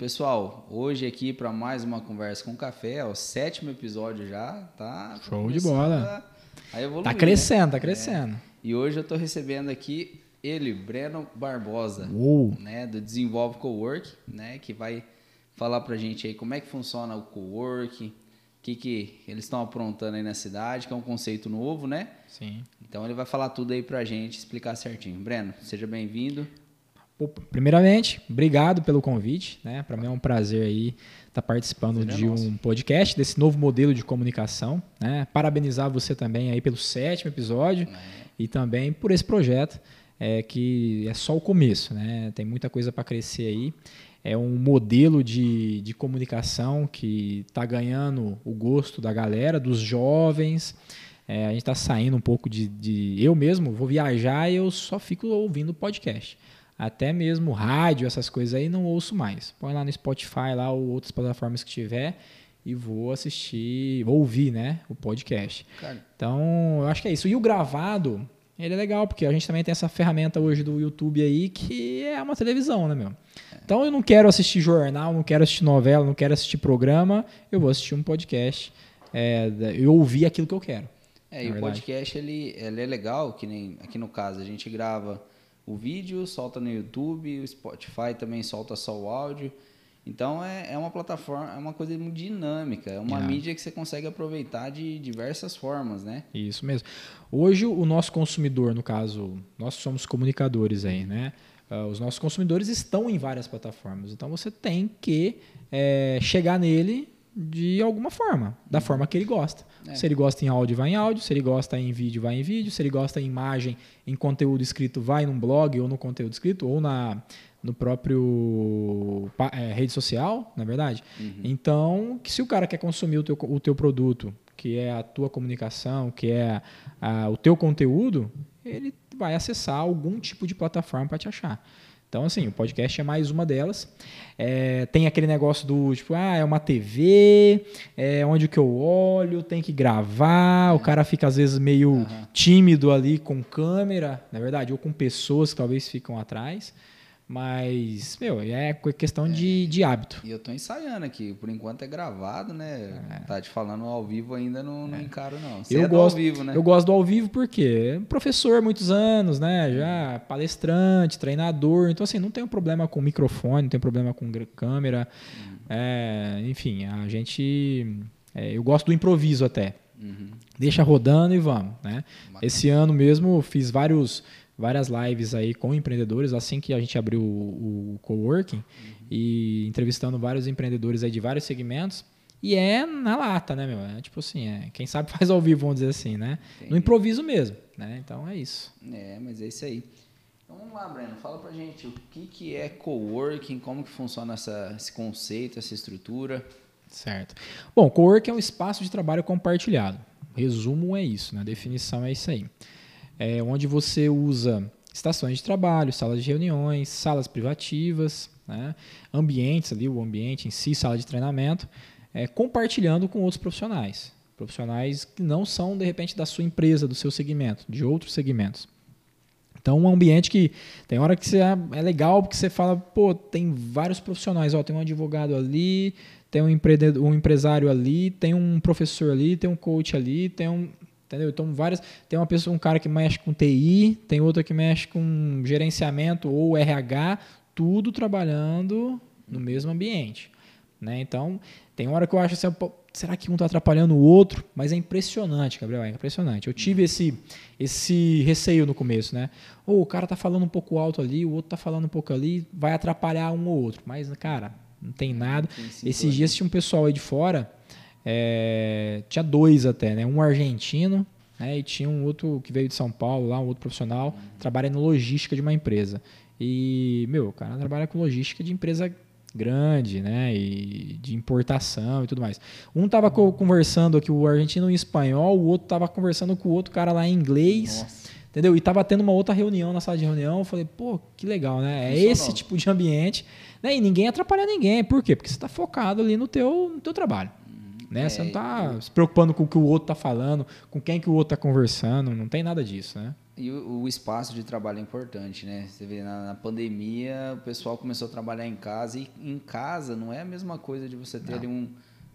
Pessoal, hoje aqui para mais uma conversa com café, é o sétimo episódio já, tá? Show de bola. A, a evoluir, tá crescendo, né? tá crescendo. É. E hoje eu estou recebendo aqui ele, Breno Barbosa, Uou. né, do Desenvolve Cowork, né, que vai falar pra gente aí como é que funciona o cowork, o que, que eles estão aprontando aí na cidade, que é um conceito novo, né? Sim. Então ele vai falar tudo aí pra gente, explicar certinho. Breno, seja bem-vindo. Primeiramente, obrigado pelo convite, né? Para mim é um prazer aí estar tá participando Prazer de é um podcast desse novo modelo de comunicação, né? Parabenizar você também aí pelo sétimo episódio é. e também por esse projeto é que é só o começo, né? Tem muita coisa para crescer aí. É um modelo de, de comunicação que está ganhando o gosto da galera, dos jovens. É, a gente está saindo um pouco de, de. Eu mesmo vou viajar e eu só fico ouvindo podcast. Até mesmo rádio, essas coisas aí, não ouço mais. Põe lá no Spotify lá ou outras plataformas que tiver e vou assistir, vou ouvir, né, o podcast. Cara. Então, eu acho que é isso. E o gravado, ele é legal, porque a gente também tem essa ferramenta hoje do YouTube aí, que é uma televisão, né, meu? Então, eu não quero assistir jornal, não quero assistir novela, não quero assistir programa, eu vou assistir um podcast, é, eu ouvir aquilo que eu quero. É, e o podcast ele, ele é legal, que nem aqui no caso, a gente grava o vídeo, solta no YouTube, o Spotify também solta só o áudio. Então é, é uma plataforma, é uma coisa muito dinâmica, é uma mídia que você consegue aproveitar de diversas formas, né? Isso mesmo. Hoje o nosso consumidor, no caso, nós somos comunicadores aí, né? Uh, os nossos consumidores estão em várias plataformas, então você tem que é, chegar nele de alguma forma, da uhum. forma que ele gosta. É. Se ele gosta em áudio, vai em áudio. Se ele gosta em vídeo, vai em vídeo. Se ele gosta em imagem, em conteúdo escrito, vai num blog ou no conteúdo escrito ou na no próprio é, rede social, na é verdade. Uhum. Então, que se o cara quer consumir o teu, o teu produto, que é a tua comunicação, que é a, o teu conteúdo, ele vai acessar algum tipo de plataforma para te achar. Então, assim, o podcast é mais uma delas. É, tem aquele negócio do, tipo, ah, é uma TV, é onde que eu olho, tem que gravar, é. o cara fica às vezes meio uhum. tímido ali com câmera, na verdade, ou com pessoas que talvez ficam atrás. Mas, meu, é questão é. De, de hábito. E eu tô ensaiando aqui. Por enquanto é gravado, né? É. Tá te falando ao vivo ainda não, não é. encaro, não. Você eu é gosto, ao vivo, né? Eu gosto do ao vivo porque professor há muitos anos, né? Já palestrante, treinador. Então, assim, não tem problema com microfone, não tem problema com câmera. Uhum. É, enfim, a gente... É, eu gosto do improviso até. Uhum. Deixa rodando e vamos, né? Esse ano mesmo fiz vários várias lives aí com empreendedores assim que a gente abriu o, o coworking uhum. e entrevistando vários empreendedores aí de vários segmentos e é na lata, né, meu? É tipo assim, é, quem sabe faz ao vivo, vamos dizer assim, né? Entendi. No improviso mesmo, né? Então é isso. É, mas é isso aí. Então vamos lá, Breno, fala pra gente o que, que é coworking, como que funciona essa, esse conceito, essa estrutura. Certo. Bom, coworking é um espaço de trabalho compartilhado. Resumo é isso, né? A definição é isso aí é, onde você usa estações de trabalho, salas de reuniões, salas privativas, né, ambientes ali, o ambiente em si, sala de treinamento, é, compartilhando com outros profissionais. Profissionais que não são, de repente, da sua empresa, do seu segmento, de outros segmentos. Então, um ambiente que tem hora que é, é legal porque você fala, pô, tem vários profissionais, ó, tem um advogado ali, tem um, um empresário ali, tem um professor ali, tem um coach ali, tem um entendeu? Então várias, tem uma pessoa, um cara que mexe com TI, tem outra que mexe com gerenciamento ou RH, tudo trabalhando no mesmo ambiente, né? Então tem hora que eu acho assim, será que um está atrapalhando o outro? Mas é impressionante, Gabriel, é impressionante. Eu tive esse esse receio no começo, né? Ou oh, o cara tá falando um pouco alto ali, o outro tá falando um pouco ali, vai atrapalhar um ou outro. Mas cara, não tem nada. Esses dias tinha um pessoal aí de fora é, tinha dois até, né? Um argentino né? e tinha um outro que veio de São Paulo, lá um outro profissional, trabalha no logística de uma empresa. E, meu, o cara trabalha com logística de empresa grande, né? E de importação e tudo mais. Um tava conversando aqui, o argentino em espanhol, o outro tava conversando com o outro cara lá em inglês. Nossa. Entendeu? E tava tendo uma outra reunião na sala de reunião. Eu falei, pô, que legal, né? É esse tipo de ambiente. Né? E ninguém atrapalha ninguém. Por quê? Porque você está focado ali no teu, no teu trabalho. Né? É, você não está se preocupando com o que o outro está falando, com quem que o outro está conversando, não tem nada disso, né? E o, o, espaço de trabalho é importante, né? Você vê, na, na, pandemia, o pessoal começou a trabalhar em casa e em casa não é a mesma coisa de você ter um,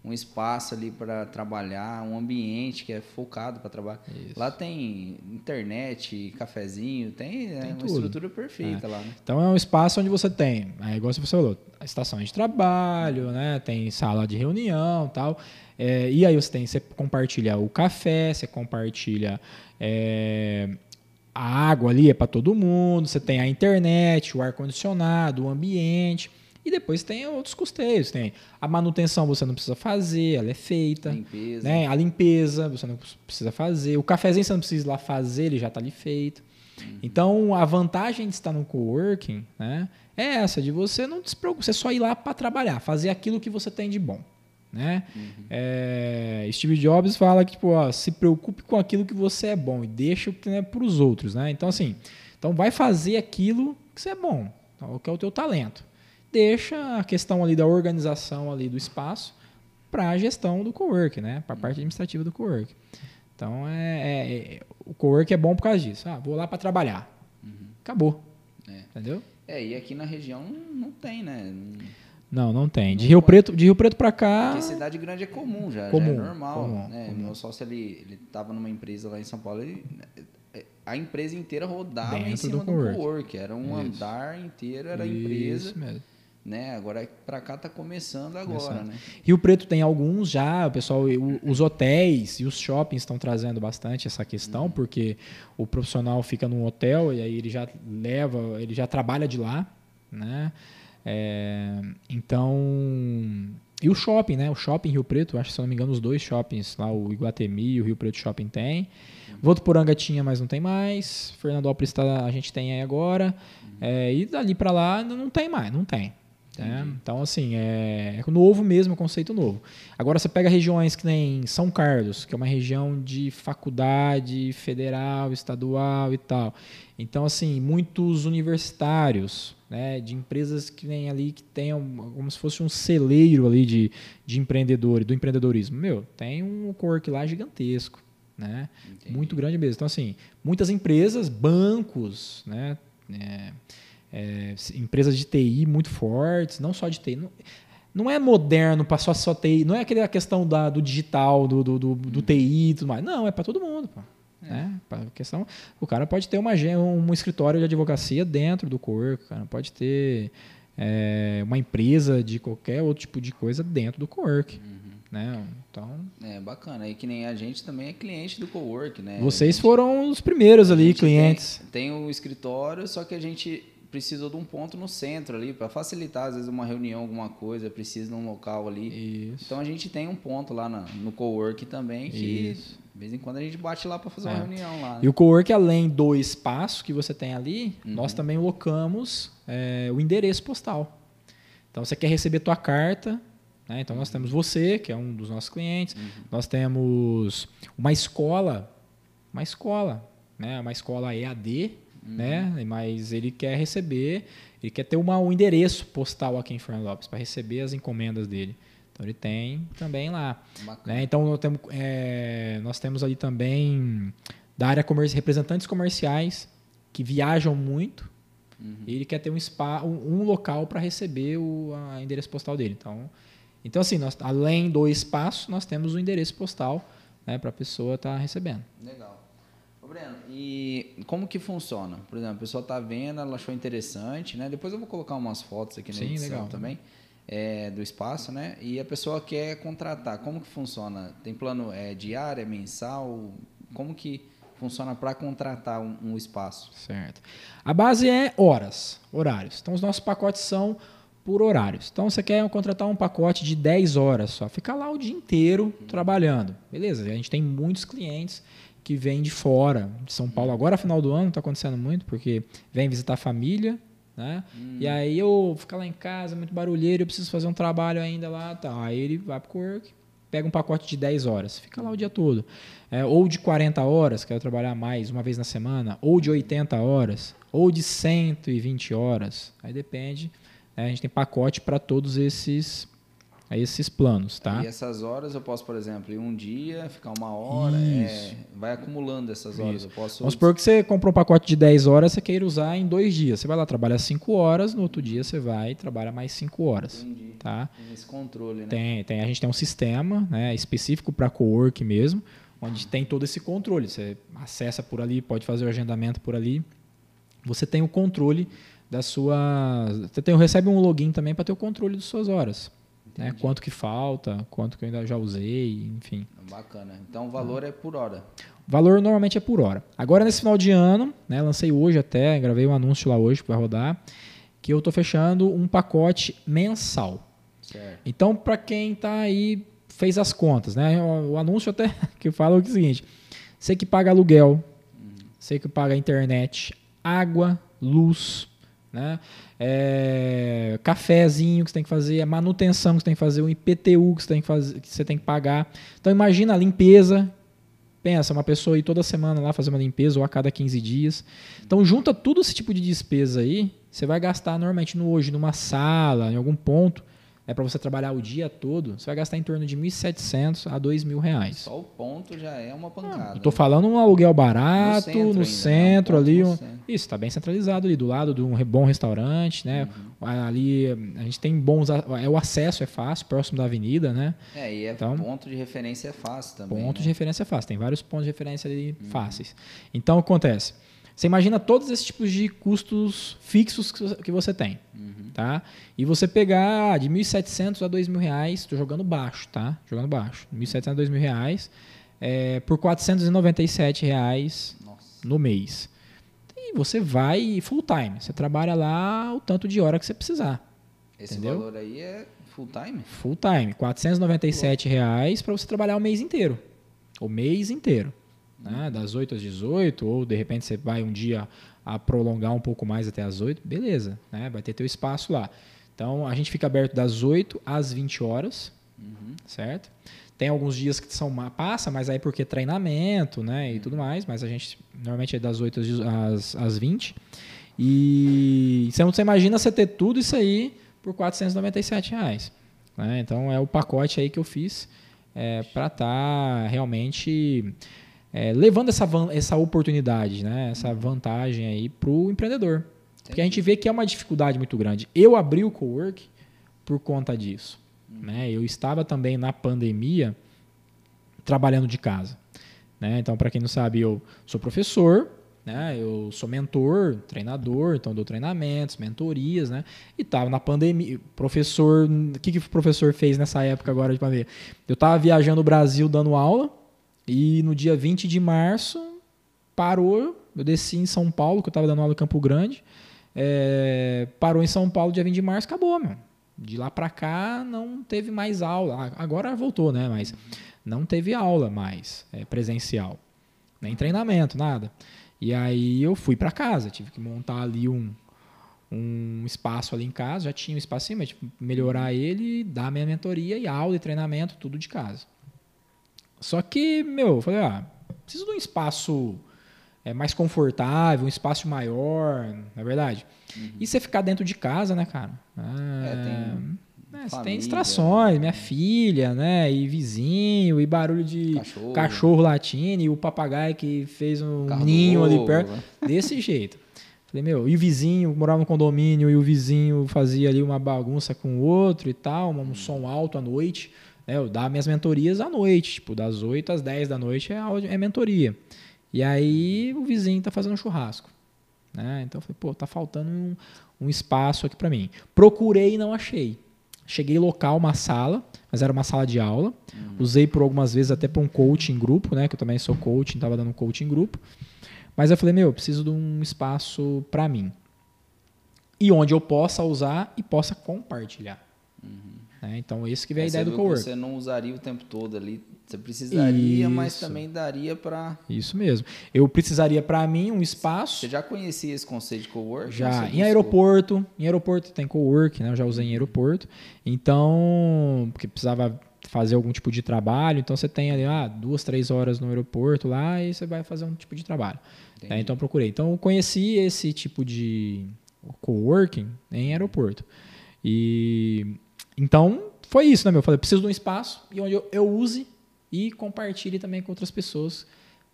um espaço ali para trabalhar, um ambiente que é focado para trabalhar. Isso. Lá tem internet, cafezinho, tem, é tem é uma estrutura perfeita é. lá. Né? Então é um espaço onde você tem, é, igual você falou, a estação de trabalho, né? Tem sala de reunião, tal. É, e aí você tem, você compartilha o café, você compartilha é, a água ali é para todo mundo, você tem a internet, o ar condicionado, o ambiente. E depois tem outros custeios. Tem a manutenção você não precisa fazer, ela é feita. Limpeza. Né? A limpeza você não precisa fazer. O cafezinho você não precisa ir lá fazer, ele já está ali feito. Uhum. Então, a vantagem de estar no coworking né, é essa, de você não se preocupar, você só ir lá para trabalhar, fazer aquilo que você tem de bom. Né? Uhum. É, Steve Jobs fala que tipo, ó, se preocupe com aquilo que você é bom e deixa o que é para os outros. Né? Então, assim, então vai fazer aquilo que você é bom, que é o teu talento deixa a questão ali da organização ali do espaço para a gestão do cowork, né? Para a parte administrativa do cowork. Então, é, é, é, o cowork é bom por causa disso. Ah, vou lá para trabalhar. Uhum. Acabou. É. Entendeu? É, e aqui na região não tem, né? Não, não tem. De não Rio pode. Preto, de Rio Preto para cá. Porque cidade grande é comum já, comum, já é normal. Comum, né? comum. Meu sócio ele ele estava numa empresa lá em São Paulo, ele, a empresa inteira rodava Dentro em cima do, do cowork. Era um Isso. andar inteiro, era a empresa. Isso mesmo né? Agora para cá está começando agora, começando. né? Rio Preto tem alguns já, o pessoal, os hotéis e os shoppings estão trazendo bastante essa questão, uhum. porque o profissional fica num hotel e aí ele já leva, ele já trabalha de lá, né? É, então, e o shopping, né? O shopping Rio Preto, acho que se não me engano, os dois shoppings lá, o Iguatemi e o Rio Preto Shopping tem. Votuporanga tinha, mas não tem mais. Fernandópolis tá, a gente tem aí agora. É, e dali para lá não tem mais, não tem. Né? Então, assim, é, é novo mesmo, é conceito novo. Agora, você pega regiões que nem São Carlos, que é uma região de faculdade federal, estadual e tal. Então, assim, muitos universitários, né, de empresas que vêm ali que tenham como se fosse um celeiro ali de, de empreendedor, do empreendedorismo. Meu, tem um cork lá gigantesco, né? Muito grande mesmo. Então, assim, muitas empresas, bancos, né? É, é, empresas de TI muito fortes, não só de TI. Não, não é moderno para só, só TI, não é aquela questão da, do digital, do, do, do, do TI e tudo mais. Não, é para todo mundo. Pô. É. Né? questão, o cara pode ter uma, um escritório de advocacia dentro do corpo, o cara pode ter é, uma empresa de qualquer outro tipo de coisa dentro do cowork. Uhum. Né? Então, é bacana. E que nem a gente também é cliente do cowork, né? Vocês foram os primeiros ali clientes. Tem, tem o escritório, só que a gente precisa de um ponto no centro ali para facilitar às vezes uma reunião, alguma coisa, precisa de um local ali. Isso. Então a gente tem um ponto lá na, no cowork também que Isso. De vez em quando a gente bate lá para fazer é. uma reunião lá. Né? E o cowork além do espaço que você tem ali, uhum. nós também locamos é, o endereço postal. Então você quer receber tua carta, né? Então nós temos você que é um dos nossos clientes, uhum. nós temos uma escola, uma escola, né? Uma escola EAD né? Mas ele quer receber, ele quer ter uma, um endereço postal aqui em Fernando Lopes para receber as encomendas dele. Então ele tem também lá. Né? Então nós temos, é, nós temos ali também da área comerci representantes comerciais que viajam muito. Uhum. E ele quer ter um, spa, um, um local para receber o a endereço postal dele. Então, então assim, nós, além do espaço, nós temos o endereço postal né, para a pessoa estar tá recebendo. Legal. Ô, Breno, e como que funciona? Por exemplo, a pessoa está vendo, ela achou interessante, né? Depois eu vou colocar umas fotos aqui na Sim, edição legal. também. É, do espaço, né? E a pessoa quer contratar. Como que funciona? Tem plano é, diário, é mensal? Como que funciona para contratar um, um, espaço? Certo. A base é horas, horários. Então, os nossos pacotes são por horários. Então, você quer contratar um pacote de 10 horas só. Fica lá o dia inteiro trabalhando. Beleza, a gente tem muitos clientes que vem de fora, de São Paulo. Agora, final do ano, está acontecendo muito, porque vem visitar a família, né? Hum. E aí eu ficar lá em casa, muito barulheiro, eu preciso fazer um trabalho ainda lá, tá. Aí ele vai pro work, pega um pacote de 10 horas, fica lá o dia todo. É, ou de 40 horas, quero trabalhar mais uma vez na semana, ou de 80 horas, ou de 120 horas. Aí depende. Né? A gente tem pacote para todos esses a esses planos, tá? E essas horas eu posso, por exemplo, ir um dia, ficar uma hora, é, vai acumulando essas horas. Eu posso... Vamos supor que você comprou um pacote de 10 horas, você queira usar em dois dias. Você vai lá, trabalha 5 horas, no outro dia você vai e trabalha mais 5 horas. Entendi. Tá? Tem esse controle, né? Tem, tem. A gente tem um sistema né, específico para co-work mesmo, onde tem todo esse controle. Você acessa por ali, pode fazer o agendamento por ali. Você tem o controle da sua. Você tem, recebe um login também para ter o controle das suas horas. Né? Quanto que falta, quanto que eu ainda já usei, enfim. Bacana. Então o valor é por hora. O valor normalmente é por hora. Agora nesse final de ano, né, lancei hoje até, gravei um anúncio lá hoje que vai rodar, que eu estou fechando um pacote mensal. Certo. Então, para quem está aí, fez as contas, né? O, o anúncio até que fala o seguinte: você que paga aluguel, você que paga internet, água, luz, né? É, cafezinho que você tem que fazer, a manutenção que você tem que fazer, o IPTU que você tem que, fazer, que, você tem que pagar. Então imagina a limpeza. Pensa, uma pessoa ir toda semana lá fazer uma limpeza ou a cada 15 dias. Então junta tudo esse tipo de despesa aí, você vai gastar normalmente no hoje numa sala, em algum ponto, é para você trabalhar o dia todo, você vai gastar em torno de 1.700 a 2.000 reais. Só o ponto já é uma pancada. Estou falando um aluguel barato, no centro, no centro né? Ponto ali. um- centro. Isso, está bem centralizado ali, do lado de um bom restaurante, né? Uhum. Ali a gente tem bons. É, o acesso é fácil, próximo da avenida, né? É, e é Então- ponto de referência é fácil também. Ponto né? de referência é fácil, tem vários pontos de referência ali fáceis. Então, o que acontece? Você imagina todos esses tipos de custos fixos que você- tem, tá? E você pegar de 1.700 a 2.000 reais, estou jogando baixo, tá? Jogando baixo. 1.700 a 2.000 reais é, por 497 reais Nossa. no mês. E você vai full time, você trabalha lá o tanto de hora que você precisar. Esse Entendeu? valor aí é full time? Full time, 497 reais para você trabalhar o mês inteiro. O mês inteiro. Né? Das 8 às 18, ou de repente você vai um dia a prolongar um pouco mais até as 8, beleza, né? vai ter teu espaço lá. Então a gente fica aberto das 8 às 20 horas, certo? Tem alguns dias que são passa, mas aí porque treinamento, né, e tudo mais, mas a gente normalmente é das 8 às, às, às 20. E você, você imagina você ter tudo isso aí por 497 reais. né? Então é o pacote aí que eu fiz é, para estar realmente é, levando essa, essa oportunidade, né? essa vantagem aí para o empreendedor. Porque a gente vê que é uma dificuldade muito grande. Eu abri o cowork por conta disso. Né? Eu estava também na pandemia trabalhando de casa. Né? Então, para quem não sabe, eu sou professor, né? eu sou mentor, treinador, então dou treinamentos, mentorias, né? e estava na pandemia. Professor, o que, que o professor fez nessa época agora de pandemia? Eu estava viajando o Brasil dando aula e no dia 20 de março parou, eu desci em São Paulo, que eu estava dando aula em Campo Grande, é, parou em São Paulo dia 20 de março, acabou, meu. De lá para cá não teve mais aula. Agora voltou, né? Mas não teve aula mais é, presencial. Nem treinamento, nada. E aí eu fui para casa, tive que montar ali um, um espaço ali em casa, já tinha um espaço mas tipo, melhorar ele, dar minha mentoria e aula e treinamento, tudo de casa. Só que, meu, eu falei, ah, preciso de um espaço é, mais confortável, um espaço maior, não é verdade? E você ficar dentro de casa, né, cara? É, tem é, você família, tem distrações, minha filha, né? E vizinho, e barulho de Cachorro. cachorro latindo, e o papagaio que fez um Carro ninho ali perto. né? Desse jeito. Falei, meu, e o vizinho morava no condomínio, e o vizinho fazia ali uma bagunça com o outro e tal, um som alto à noite. Né? Eu dava minhas mentorias à noite, tipo, das 8 às 10 da noite é, aula é mentoria. E aí o vizinho tá fazendo um churrasco. Né? Então eu falei, pô, tá faltando um, um espaço aqui para mim. Procurei e não achei. Cheguei local, uma sala, mas era uma sala de aula. Usei por algumas vezes até para um coaching grupo, né? Que eu também sou coaching, tava dando um coaching grupo. Mas eu falei, meu, eu preciso de um espaço para mim. E onde eu possa usar e possa compartilhar. Né? Então, esse que veio a ideia você do viu que cowork. Você não usaria o tempo todo ali. Você precisaria, mas Isso. também daria para. Isso mesmo. Eu precisaria para mim um espaço. Você já conhecia esse conceito de cowork? Já, em aeroporto, em aeroporto tem cowork, né? Eu já usei em aeroporto. Então, porque precisava fazer algum tipo de trabalho, então você tem ali ah, duas, três horas no aeroporto lá e você vai fazer um tipo de trabalho. Né? Então eu procurei. Então eu conheci esse tipo de coworking em aeroporto. E então foi isso, né, meu? Eu falei, preciso de um espaço e onde eu, eu use e compartilhe também com outras pessoas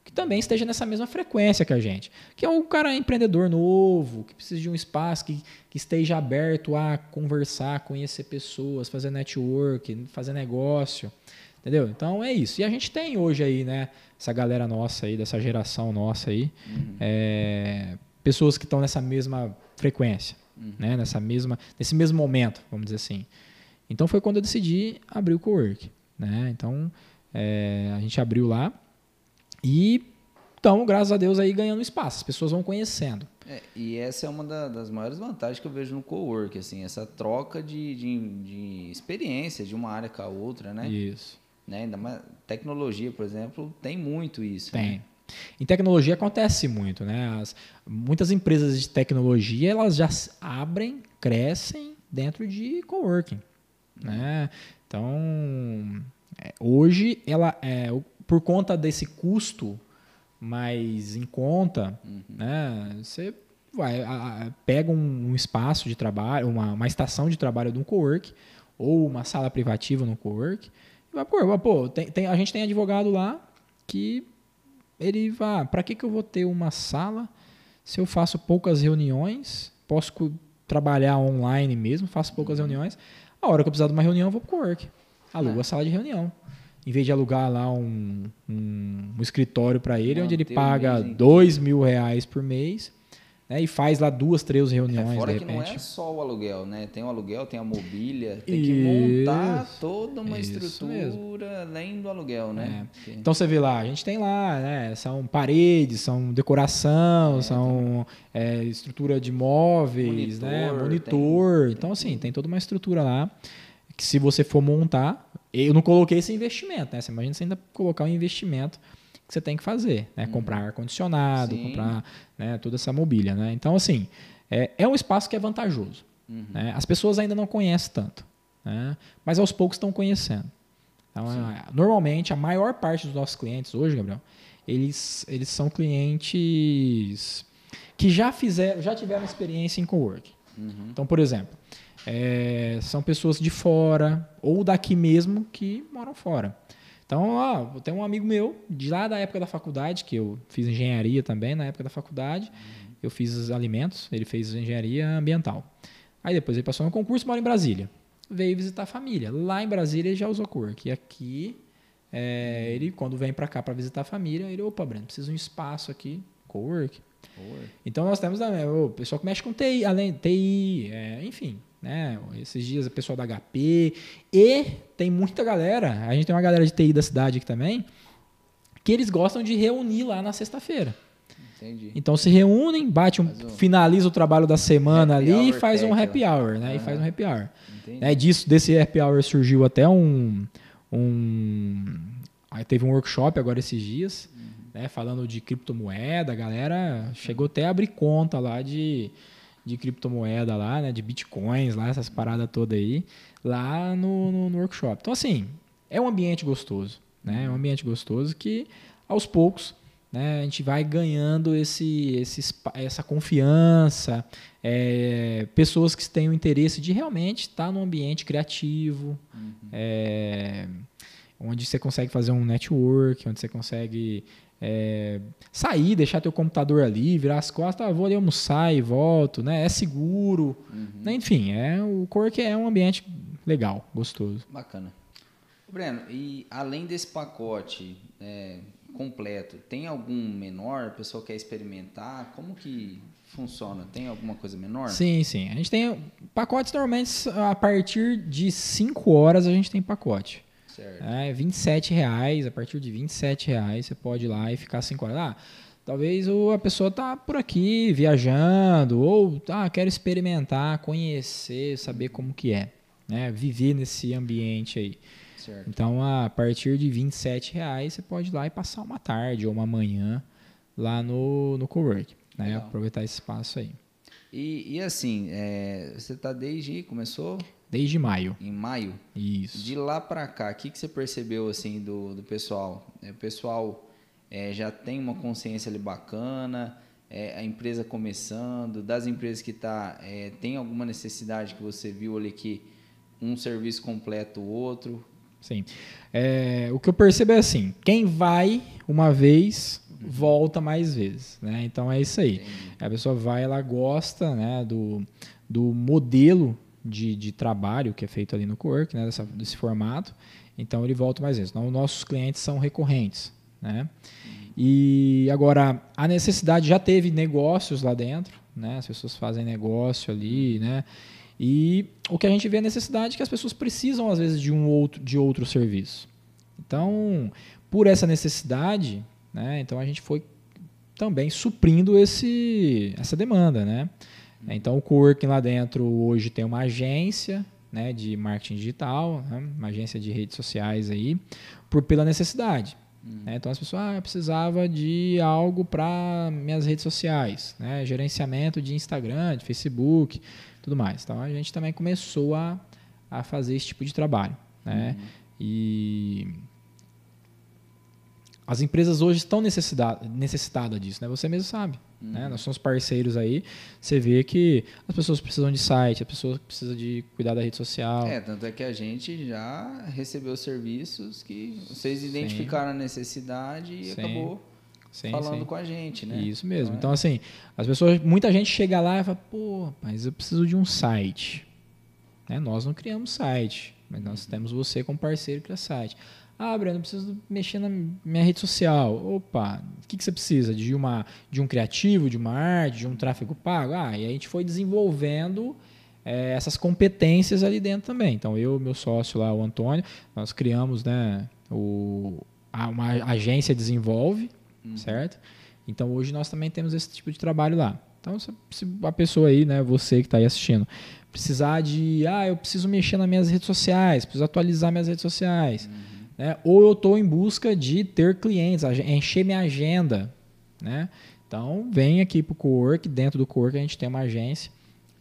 que também esteja nessa mesma frequência que a gente. Que é um cara empreendedor novo, que precisa de um espaço que, que esteja aberto a conversar, conhecer pessoas, fazer network, fazer negócio. Entendeu? Então é isso. E a gente tem hoje aí, né, essa galera nossa aí, dessa geração nossa aí, uhum. é, pessoas que estão nessa mesma frequência, uhum. né, nessa mesma, nesse mesmo momento, vamos dizer assim. Então foi quando eu decidi abrir o co-work. Né? Então é, a gente abriu lá e então, graças a Deus, aí ganhando espaço, as pessoas vão conhecendo. É, e essa é uma da, das maiores vantagens que eu vejo no co-work, assim, essa troca de, de, de experiência de uma área com a outra, né? Isso. Né? Ainda mais tecnologia, por exemplo, tem muito isso. Tem. Né? Em tecnologia acontece muito, né? As, muitas empresas de tecnologia elas já abrem, crescem dentro de coworking, né? Então é, hoje ela é por conta desse custo mais em conta, uhum. né? Você vai a, a, pega um, um, espaço de trabalho, uma, uma estação de trabalho de um cowork ou uma sala privativa no cowork vai pôr, pô, tem, tem, a gente tem advogado lá que ele vai, para que, que eu vou ter uma sala se eu faço poucas reuniões, posso trabalhar online mesmo, faço poucas uhum. reuniões, a hora que eu precisar de uma reunião eu vou pro work, alugo é. a sala de reunião. Em vez de alugar lá um, um, um escritório para ele, Não, onde ele paga dois mil reais por mês, né, e faz lá duas, três reuniões. É, fora que não é só o aluguel, né? Tem o aluguel, tem a mobília, tem que montar toda uma estrutura além do aluguel, né? É. Então você vê lá, a gente tem lá, né? São paredes, são decoração, é, são é, estrutura de móveis, monitor, né? Monitor. Tem, então, assim, tem toda uma estrutura lá que se você for montar, eu não coloquei esse investimento, né? Você imagina você ainda colocar um investimento que você tem que fazer, né? Uhum. Comprar ar-condicionado, comprar né, toda essa mobília, né? Então, assim, é, é um espaço que é vantajoso. Uhum. Né? As pessoas ainda não conhecem tanto, né? mas aos poucos estão conhecendo. Então, é, normalmente, a maior parte dos nossos clientes hoje, Gabriel, eles, eles são clientes que já fizeram, já tiveram experiência em coworking. Uhum. Então, por exemplo, é, são pessoas de fora ou daqui mesmo que moram fora. Então, ó, tem um amigo meu, de lá da época da faculdade, que eu fiz engenharia também na época da faculdade, uhum. eu fiz alimentos, ele fez engenharia ambiental. Aí depois ele passou no concurso, mora em Brasília. Veio visitar a família. Lá em Brasília ele já usou Cowork. E aqui, é, ele, quando vem para cá para visitar a família, ele, opa, Breno, precisa de um espaço aqui, Cowork. Então nós temos também o pessoal que mexe com TI, além TI, é, enfim, né? Esses dias o pessoal da HP e tem muita galera, a gente tem uma galera de TI da cidade aqui também, que eles gostam de reunir lá na sexta-feira. Então se reúnem, bate um, um, finaliza o trabalho da semana ali e faz um happy hour, né? Uhum. E faz um happy hour. Né? Disso, desse happy hour surgiu até um, um aí teve um workshop agora esses dias, uhum. né? Falando de criptomoeda, a galera chegou até a abrir conta lá de de criptomoeda lá, né, de bitcoins lá, essas paradas todas aí, lá no, no, no, workshop. Então, assim, é um ambiente gostoso, né? É um ambiente gostoso que, aos poucos, né, a gente vai ganhando esse, esse, essa confiança, é, pessoas que têm o interesse de realmente estar num ambiente criativo, uhum. é, onde você consegue fazer um network, onde você consegue é, sair, deixar teu computador ali, virar as costas, ah, vou ali almoçar e volto, né? É seguro. Uhum. Né? Enfim, é, o Cork é um ambiente legal, gostoso. Bacana. Breno, e além desse pacote é, completo, tem algum menor? A pessoa quer experimentar? Como que funciona? Tem alguma coisa menor? Sim, sim. A gente tem pacotes normalmente a partir de 5 horas a gente tem pacote. Certo. É, 27 reais, a partir de 27 reais você pode ir lá e ficar 5 horas. Ah, talvez a pessoa tá por aqui viajando ou ah, quero experimentar, conhecer, saber como que é, né? Viver nesse ambiente aí. Certo. Então, a partir de 27 reais você pode ir lá e passar uma tarde ou uma manhã lá no, no cowork, né? Aproveitar esse espaço aí. E, e assim, é, você está desde começou Desde maio. Em maio? Isso. De lá para cá, o que, que você percebeu assim do, do pessoal? É, o pessoal é, já tem uma consciência ali bacana, é, a empresa começando, das empresas que tá, é, tem alguma necessidade que você viu ali que um serviço completa o outro. Sim. É, o que eu percebo é assim, quem vai uma vez volta mais vezes, né? Então é isso aí. Entendi. A pessoa vai, ela gosta, né, do, do modelo de, de trabalho que é feito ali no Cowork, né, dessa, desse formato. Então ele volta mais vezes. Então, nossos clientes são recorrentes, né? E agora a necessidade já teve negócios lá dentro, né? As pessoas fazem negócio ali, né? E o que a gente vê é a necessidade que as pessoas precisam às vezes de um outro de outro serviço. Então, por essa necessidade, né? Então a gente foi também suprindo esse essa demanda, né? Então o coworking lá dentro hoje tem uma agência, né, de marketing digital, né? uma agência de redes sociais aí, por pela necessidade. Hum. Né? Então as pessoas, ah, precisava de algo para minhas redes sociais, né? gerenciamento de Instagram, de Facebook, tudo mais. Então a gente também começou a, a fazer esse tipo de trabalho. Né? Uhum. E as empresas hoje estão necessitadas disso, né? Você mesmo sabe. Né? Uhum. Né? Nós somos parceiros aí. Você vê que as pessoas precisam de site, as pessoas precisam de cuidar da rede social. É, tanto é que a gente já recebeu serviços que vocês identificaram sim. a necessidade e sim. acabou sim, falando com a gente, né? Isso mesmo. Então, é... então, assim, as pessoas, muita gente chega lá e fala, pô, mas eu preciso de um site. Né? Nós não criamos site, mas nós uhum. temos você como parceiro que cria site. Ah, Breno, eu preciso mexer na minha rede social. Opa, o que, que você precisa? De, uma, de um criativo, de uma arte, de um tráfego pago? Ah, e a gente foi desenvolvendo é, essas competências ali dentro também. Então, eu meu sócio lá, o Antônio, nós criamos né, o, uma agência desenvolve, uhum. certo? Então, hoje nós também temos esse tipo de trabalho lá. Então, se a pessoa aí, né, você que está aí assistindo, precisar de, ah, eu preciso mexer nas minhas redes sociais, preciso atualizar minhas redes sociais. Uhum né? ou eu estou em busca de ter clientes, encher minha agenda. Né? Então, vem aqui para o Cowork, dentro do Cowork a gente tem uma agência,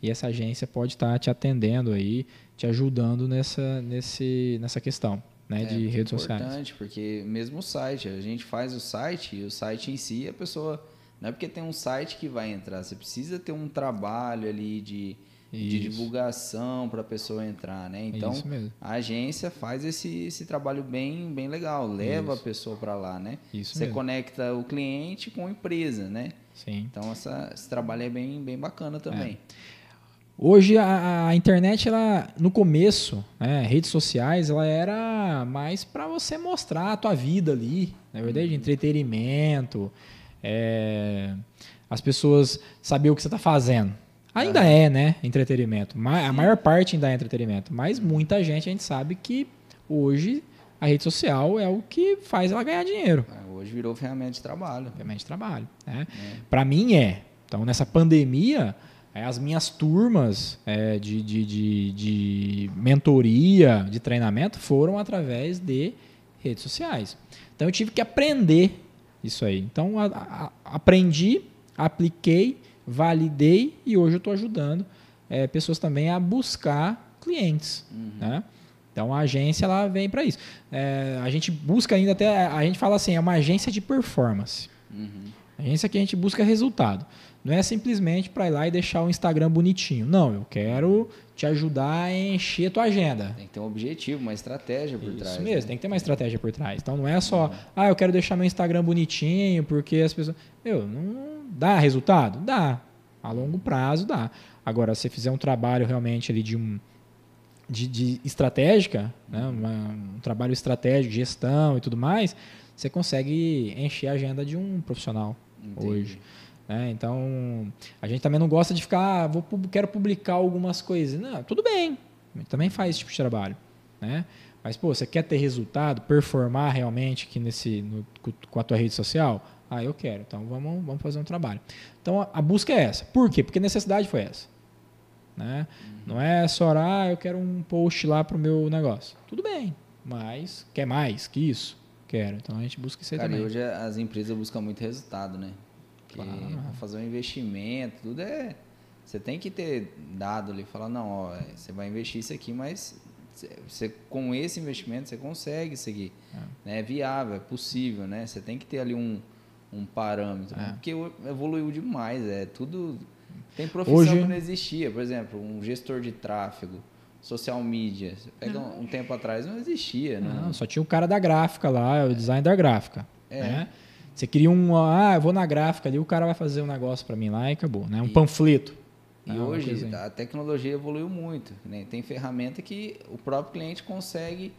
e essa agência pode estar tá te atendendo aí, te ajudando nessa, nesse, nessa questão. Né, é, de redes sociais. importante, porque mesmo o site, a gente faz o site e o site em si, a pessoa. Não é porque tem um site que vai entrar, você precisa ter um trabalho ali de de divulgação para a pessoa entrar, né? Então a agência faz esse, esse trabalho bem, bem legal, leva Isso. a pessoa para lá, né? Isso Você mesmo. conecta o cliente com a empresa, né? Sim. Então essa, esse trabalho é bem, bem bacana também. É. Hoje a, a, internet, ela, no começo, né, redes sociais, ela era mais para você mostrar a tua vida ali, na verdade, uhum. entretenimento, é, as pessoas saber o que você está fazendo. Ainda é, né? Entretenimento. A maior parte ainda é entretenimento. Mas muita gente a gente sabe que hoje a rede social é o que faz ela ganhar dinheiro. É, hoje virou ferramenta de trabalho. Ferramenta de trabalho. Né? É. Para mim é. Então, nessa pandemia, é, as minhas turmas é, de, de, de, de, mentoria, de treinamento, foram através de redes sociais. Então, eu tive que aprender isso aí. Então, a, a, aprendi, apliquei validei e hoje eu estou ajudando é, pessoas também a buscar clientes. Uhum. Né? Então a agência ela vem para isso. É, a gente busca ainda até, a gente fala assim, é uma agência de performance. Uhum. Agência que a gente busca resultado. Não é simplesmente para ir lá e deixar o Instagram bonitinho. Não, eu quero te ajudar a encher a tua agenda. Tem que ter um objetivo, uma estratégia por Isso trás. Isso mesmo, né? tem que ter uma estratégia por trás. Então não é só, uhum. ah, eu quero deixar meu Instagram bonitinho porque as pessoas. Meu, não dá resultado? Dá. A longo prazo dá. Agora, se fizer um trabalho realmente ali de um. De, de estratégica, né? Uma, um trabalho estratégico, gestão e tudo mais, você consegue encher a agenda de um profissional Entendi. hoje. Né? Então, a gente também não gosta de ficar, ah, vou, quero publicar algumas coisas. Não, tudo bem, também faz esse tipo de trabalho. Né? Mas, pô, você quer ter resultado, performar realmente aqui nesse, no, com a tua rede social? Ah, eu quero. Então, vamos, vamos fazer um trabalho. Então, a, a busca é essa. Por quê? Porque a necessidade foi essa. Né? Uhum. Não é só, ah, eu quero um post lá para o meu negócio. Tudo bem, mas quer mais que isso? Quero. Então, a gente busca isso aí Cara, também. hoje as empresas buscam muito resultado, né? Porque claro. fazer um investimento, tudo é. Você tem que ter dado ali, falar, não, ó, você vai investir isso aqui, mas você, com esse investimento você consegue seguir. É. Né? é viável, é possível, né? Você tem que ter ali um, um parâmetro. É. Porque evoluiu demais, é tudo. Tem profissão Hoje... que não existia, por exemplo, um gestor de tráfego. social media. Você pega um, um tempo atrás, não existia, né? Não, só tinha o cara da gráfica lá, o design da gráfica. Né? Você queria um, ah, eu vou na gráfica ali, o cara vai fazer um negócio para mim lá e acabou, né? Um E- panfleto. E Ah, hoje a tecnologia evoluiu muito. Né? Tem ferramenta que o próprio cliente consegue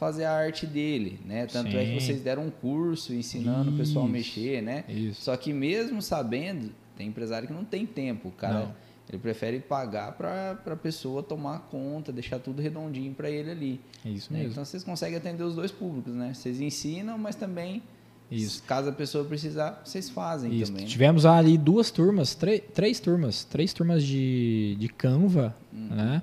fazer a arte dele. Né? Tanto é que Sim. vocês deram um curso ensinando o pessoal a Isso. mexer. Né? Isso. Só que mesmo sabendo, tem empresário que não tem tempo. O cara Não. ele prefere pagar para a pessoa tomar conta, deixar tudo redondinho para ele ali. É isso né? mesmo. Então vocês conseguem atender os dois públicos. Né? Vocês ensinam, mas também, Isso. caso a pessoa precisar, vocês fazem Isso. também. né? Tivemos ali duas turmas, três, três turmas, três turmas de, de Canva, Uhum. né?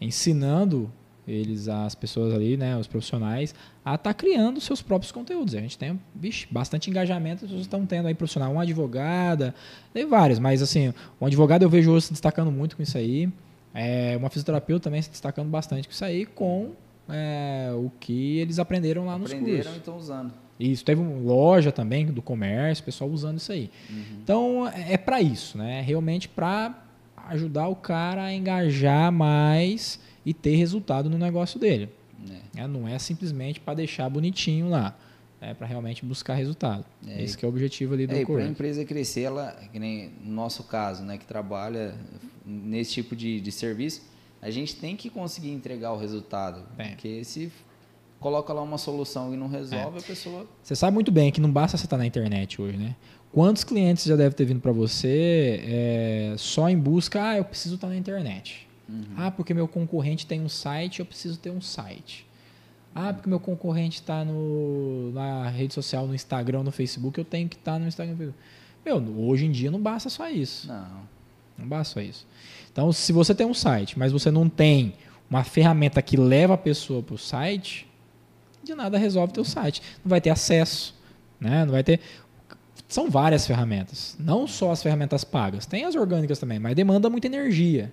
Ensinando eles, as pessoas ali, né, os profissionais, a estar criando seus próprios conteúdos. A gente tem vixe, bastante engajamento, as pessoas estão tendo aí profissional, uma advogada, tem vários, mas assim, um advogado eu vejo hoje se destacando muito com isso aí. É, uma fisioterapeuta também se destacando bastante com isso aí, com é, o que eles aprenderam lá nos Aprenderam cursos. e estão usando. Isso, teve uma loja também do comércio, pessoal usando isso aí. Uhum. Então é é para isso, né? Realmente para ajudar o cara a engajar mais e ter resultado no negócio dele. Né? né? Não é simplesmente para deixar bonitinho lá, é para realmente buscar resultado. É, Esse que é o objetivo ali do É, para a empresa crescer, ela, que nem no nosso caso, né, que trabalha nesse tipo de, de serviço, a gente tem que conseguir entregar o resultado. É. Porque se coloca lá uma solução e não resolve, a pessoa. Você sabe muito bem que não basta você estar na internet hoje, né? Quantos clientes já devem ter vindo para você é, só em busca, ah, eu preciso estar na internet. Ah, porque meu concorrente tem um site, eu preciso ter um site. Ah, porque meu concorrente está na rede social, no Instagram, no Facebook, eu tenho que estar no Instagram. no Facebook. Meu, hoje em dia não basta só isso. Não. Não basta só isso. Então, se você tem um site, mas você não tem uma ferramenta que leva a pessoa para o site, de nada resolve teu site. Não vai ter acesso, né? Não vai ter. São várias ferramentas, não só as ferramentas pagas. Tem as orgânicas também, mas demanda muita energia.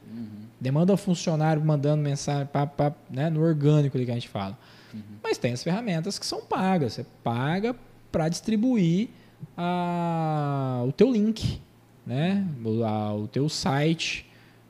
Demanda funcionário mandando mensagem pá, pá, né, no orgânico ali que a gente fala. Mas tem as ferramentas que são pagas. Você paga para distribuir a- o teu link, né? O, a- o teu site,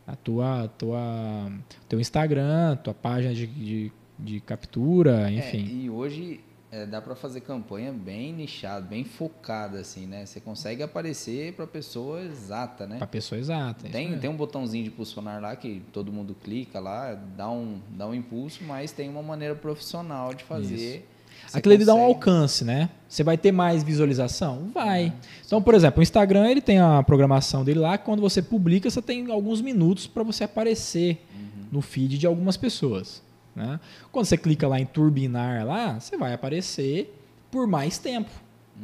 a tua, tua, teu Instagram, tua página de, de, de captura, enfim. É, e hoje é, dá para fazer campanha bem nichada, bem focada, assim, né? Você consegue aparecer para pessoa exata, né? Para pessoa exata. é isso Tem, mesmo. tem um botãozinho de impulsionar lá que todo mundo clica lá, dá um, dá um impulso, mas tem uma maneira profissional de fazer. Você Aquilo ele dá um alcance, né? Você vai ter mais visualização? Vai. Então, por exemplo, o Instagram ele tem a programação dele lá, que quando você publica, você tem alguns minutos para você aparecer no feed de algumas pessoas. Né? Quando você clica lá em turbinar lá, você vai aparecer por mais tempo.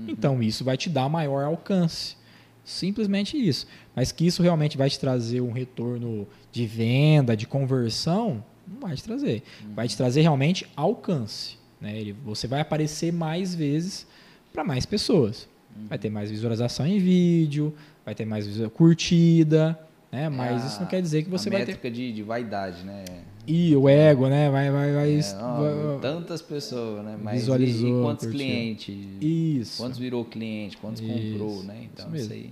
Então isso vai te dar maior alcance. Simplesmente isso. Mas que isso realmente vai te trazer um retorno de venda, de conversão, não vai te trazer. Vai te trazer realmente alcance. Né? Ele, você vai aparecer mais vezes para mais pessoas. Vai ter mais visualização em vídeo, vai ter mais curtida, né? Mas É isso não quer dizer que você vai ter. métrica de, de vaidade, né? E o ego, né? Vai, vai, vai. É, vai- tantas pessoas, né? Mas Visualizou, e, e quantos curtiu. clientes? Isso. Quantos virou cliente? Quantos comprou, Isso, né? Então, isso isso, mesmo. aí.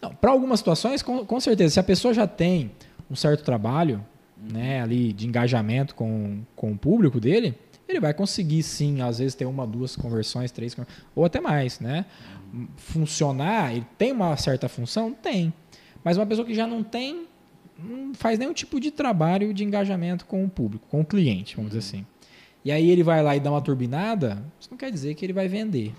Não, para algumas situações, com, com certeza, se a pessoa já tem um certo trabalho, né, ali de engajamento com, com o público dele, ele vai conseguir sim, às vezes ter uma, duas conversões, três, ou até mais, né? Funcionar, ele tem uma certa função? Tem. Mas uma pessoa que já não tem, não faz nenhum tipo de trabalho de engajamento com o público, com o cliente, vamos dizer assim. E aí ele vai lá e dá uma turbinada, isso não quer dizer que ele vai vender.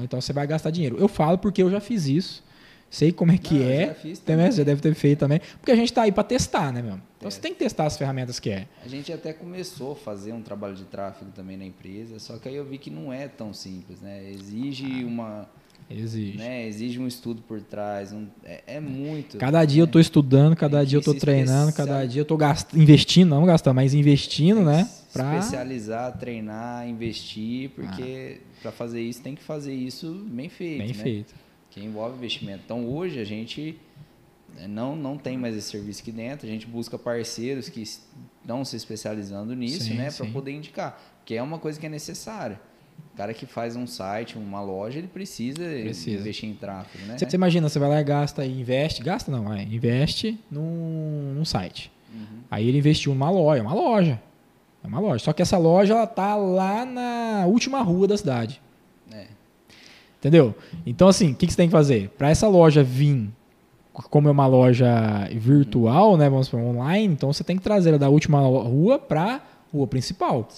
Então você vai gastar dinheiro. Eu falo porque eu já fiz isso. Sei como é que Não, eu é. já fiz Também, também. você deve ter feito também. Porque a gente tá aí para testar, né, meu? Então você Testa. tem que testar as ferramentas que é. A gente até começou a fazer um trabalho de tráfego também na empresa, só que aí eu vi que não é tão simples, né? Exige uma, Exige. né? Exige um estudo por trás, um- é, é muito. Cada dia eu tô estudando, cada Tem dia eu se treinando, especial- cada dia eu gast... investindo, não gastando, mas investindo, né? Pra... especializar, treinar, investir, porque para fazer isso tem que fazer isso bem feito, Bem né? feito. que envolve investimento. Então hoje a gente não, não tem mais esse serviço aqui dentro, a gente busca parceiros que estão se especializando nisso, Sim, né, para poder indicar, que é uma coisa que é necessária. O cara que faz um site, uma loja, ele precisa, Precisa. investir em tráfego, né? Você, imagina, você vai lá e gasta e investe, gasta não, vai, investe num, num site. Uhum. Aí ele investiu numa loja, uma loja. É uma loja. Só que essa loja ela tá lá na última rua da cidade. É. Entendeu? Então, assim, o que, que você tem que fazer? Para essa loja vir, como é uma loja virtual, né? Vamos para online, então você tem que trazer ela da última rua para rua principal.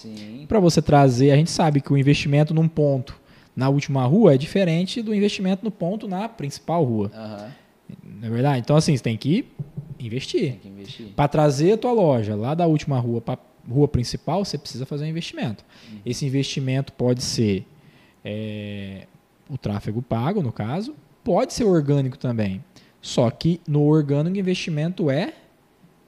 Para você trazer, a gente sabe que o investimento num ponto na última rua é diferente do investimento no ponto na principal rua. Aham. Não é verdade? Então, assim, você tem que investir. Investir. Para trazer a tua loja lá da última rua para rua principal, você precisa fazer um investimento. Esse investimento pode ser é, o tráfego pago, no caso, pode ser orgânico também. Só que no orgânico o investimento é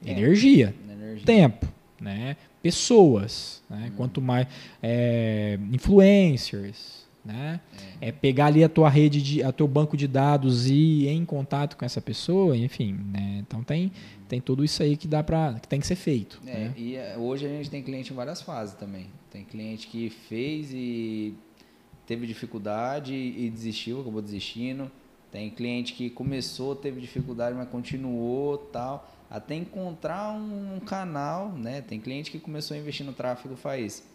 Tempo. energia, energia. tempo, né? Pessoas, né? quanto mais é, influencers, né? É. pegar ali a tua rede de, a teu banco de dados e ir em contato com essa pessoa, enfim, né? Então tem tem tudo isso aí que dá para que tem que ser feito. É, né? e é, hoje a gente tem cliente em várias fases também. Tem cliente que fez e teve dificuldade e desistiu, acabou desistindo. Tem cliente que começou, teve dificuldade, mas continuou, tal, até encontrar um, um canal, né? Tem cliente que começou a investir no tráfego faz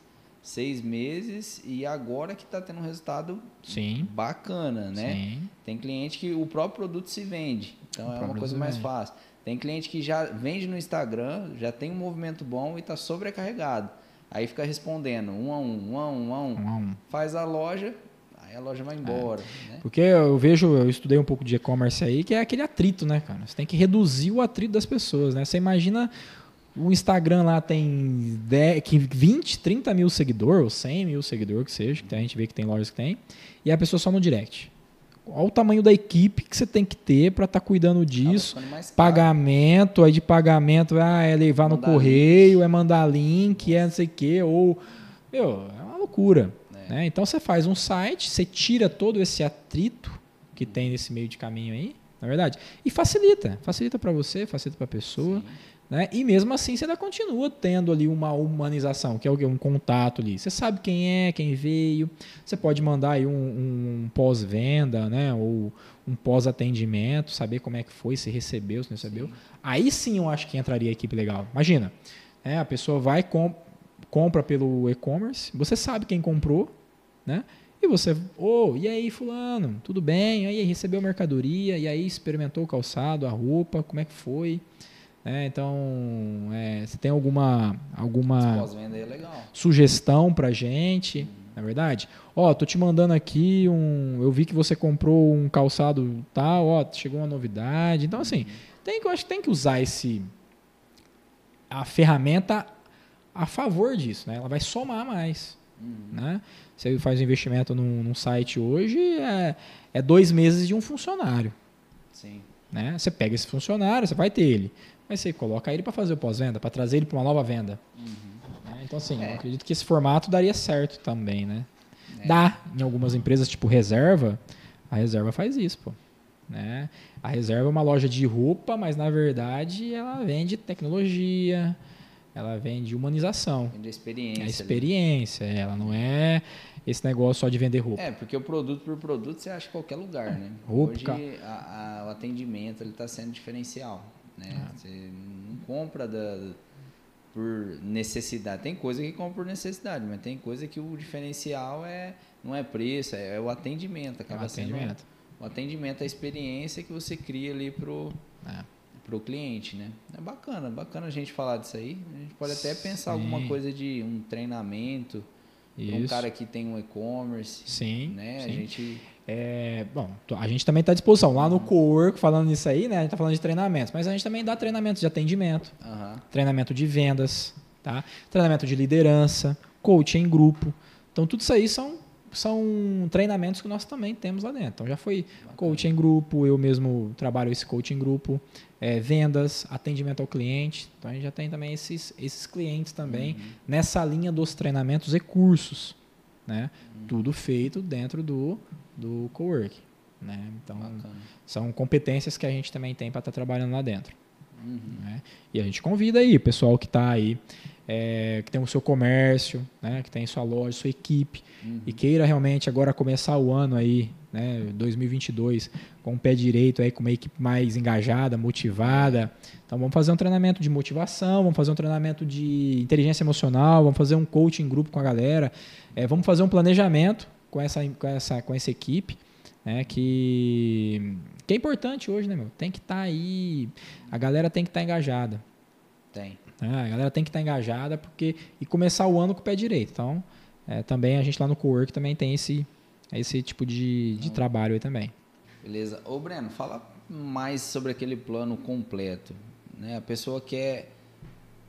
seis meses e agora que está tendo um resultado Sim. bacana, né? Sim. Tem cliente que o próprio produto se vende, então O é uma coisa mais vende. fácil. Tem cliente que já vende no Instagram, já tem um movimento bom e está sobrecarregado. Aí fica respondendo um a um, um a um, um a um. Um a um. Faz a loja, aí a loja vai embora. Né? Porque eu vejo, eu estudei um pouco de e-commerce aí, que é aquele atrito, né, cara? Você tem que reduzir o atrito das pessoas, né? Você imagina o Instagram lá tem 10, que 20, 30 mil seguidores, ou 100 mil seguidores que seja, que a gente vê que tem lojas que tem, e a pessoa só no direct. Olha o tamanho da equipe que você tem que ter para estar cuidando disso. Pagamento, aí de pagamento, ah, é levar no Mandar correio, é mandar link, é não sei o quê, ou. Meu, é uma loucura. Né? Então você faz um site, você tira todo esse atrito que tem nesse meio de caminho aí, na verdade, e facilita. Facilita para você, facilita para a pessoa. Sim. Né? E mesmo assim você ainda continua tendo ali uma humanização, que é um contato ali. Você sabe quem é, quem veio. Você pode mandar aí um, um pós-venda, né? Ou um pós-atendimento, saber como é que foi, se recebeu, se não recebeu. Aí sim eu acho que entraria a equipe legal. Imagina, né? a pessoa vai com, compra pelo e-commerce, você sabe quem comprou, né? E você, ô, e aí, fulano, tudo bem? Aí, recebeu mercadoria? E aí, experimentou o calçado, a roupa, como é que foi? né? então, é, você tem alguma, alguma é sugestão pra gente, na verdade? Ó, tô te mandando aqui um, eu vi que você comprou um calçado tal, ó, chegou uma novidade. Então assim, tem que eu acho que tem que usar esse a ferramenta a favor disso, né? Ela vai somar mais, né? Você faz um investimento num, num site hoje é, é dois meses de um funcionário, Sim. né? Você pega esse funcionário, você vai ter ele, mas você coloca ele para fazer o pós-venda, para trazer ele para uma nova venda. né? Então, assim, É. eu acredito que esse formato daria certo também, né? É. Dá em algumas empresas, tipo reserva, a reserva faz isso, pô. Né? A reserva é uma loja de roupa, mas na verdade ela vende tecnologia, ela vende humanização. Vende a É experiência. a ali. experiência, ela não é esse negócio só de vender roupa. É, porque o produto por produto você acha em qualquer lugar, né? Roupa, Hoje a- a- o atendimento está sendo diferencial, né? Ah. Você não compra da, por necessidade. Tem coisa que compra por necessidade, mas tem coisa que o diferencial é não é preço, é, é o atendimento. É Acaba sendo atendimento. o atendimento, a experiência que você cria ali pro É. pro cliente, né? É bacana, bacana a gente falar disso aí. A gente pode até pensar Sim. alguma coisa de um treinamento, um cara que tem um e-commerce, Sim, né? sim. A gente É, bom, a gente também está à disposição. Lá no Cowork, falando nisso aí, né? A gente está falando de treinamentos, mas a gente também dá treinamento de atendimento, treinamento de vendas, tá? treinamento de liderança, coaching em grupo. Então, tudo isso aí são, são treinamentos que nós também temos lá dentro. Então, já foi coaching em grupo, eu mesmo trabalho esse coaching em grupo, é, vendas, atendimento ao cliente. Então, a gente já tem também esses, esses clientes também nessa linha dos treinamentos e cursos. Né? Tudo feito dentro do, do cowork. Né? Então, Bacana. são competências que a gente também tem para estar trabalhando lá dentro. Uhum. Né? E a gente convida aí o pessoal que está aí, é, que tem o seu comércio, né? que tem sua loja, sua equipe, uhum. e queira realmente agora começar o ano aí, né? 2022, com o pé direito, aí, com uma equipe mais engajada, motivada. Então vamos fazer um treinamento de motivação, vamos fazer um treinamento de inteligência emocional, vamos fazer um coaching grupo com a galera, é, vamos fazer um planejamento com essa, com essa, com essa equipe né, que, que é importante hoje, né, meu? Tem que estar tá aí, a galera tem que estar tá engajada. Tem. É, a galera tem que estar tá engajada porque e começar o ano com o pé direito. Então, é, também a gente lá no Cowork também tem esse, esse tipo de, de trabalho aí também. Beleza. Ô, Breno, fala mais sobre aquele plano completo. Né? A pessoa quer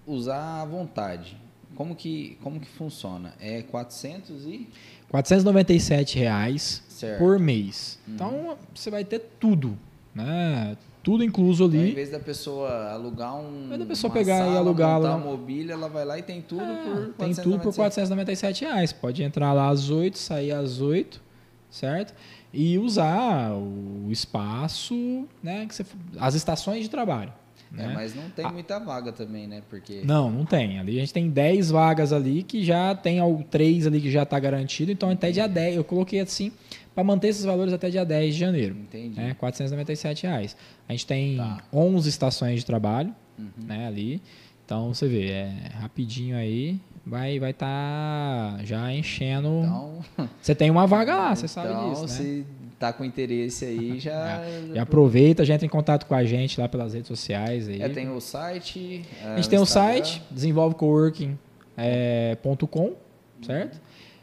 usar à vontade. Como que, como que funciona? É 400 e... 497 reais certo. por mês. Uhum. Então você vai ter tudo, né? Tudo incluso ali. Então, em vez da pessoa alugar um. Em da pessoa pegar sala, e alugar lá. mobília, ela vai lá e tem tudo é, por 497. Tem tudo por 497 reais. Pode entrar lá às 8, sair às 8, certo? E usar o espaço, né? Que você, as estações de trabalho. É, né? mas não tem muita vaga também, né? Porque... Não, não tem. Ali a gente tem 10 vagas ali que já tem 3 ali que já está garantido, então até dia 10. Eu coloquei assim para manter esses valores até dia 10 de janeiro. Entendi. Né? 497 reais. A gente tem tá. 11 estações de trabalho uhum. né, ali. Então você vê, é rapidinho aí, vai vai estar tá já enchendo. Então, você tem uma vaga lá, você então, sabe disso. Né? Se tá com interesse aí, já. já aproveita, já entra em contato com a gente lá pelas redes sociais. Aí. É, tem o site. a gente tem o site, desenvolvecoworking.com, é, certo?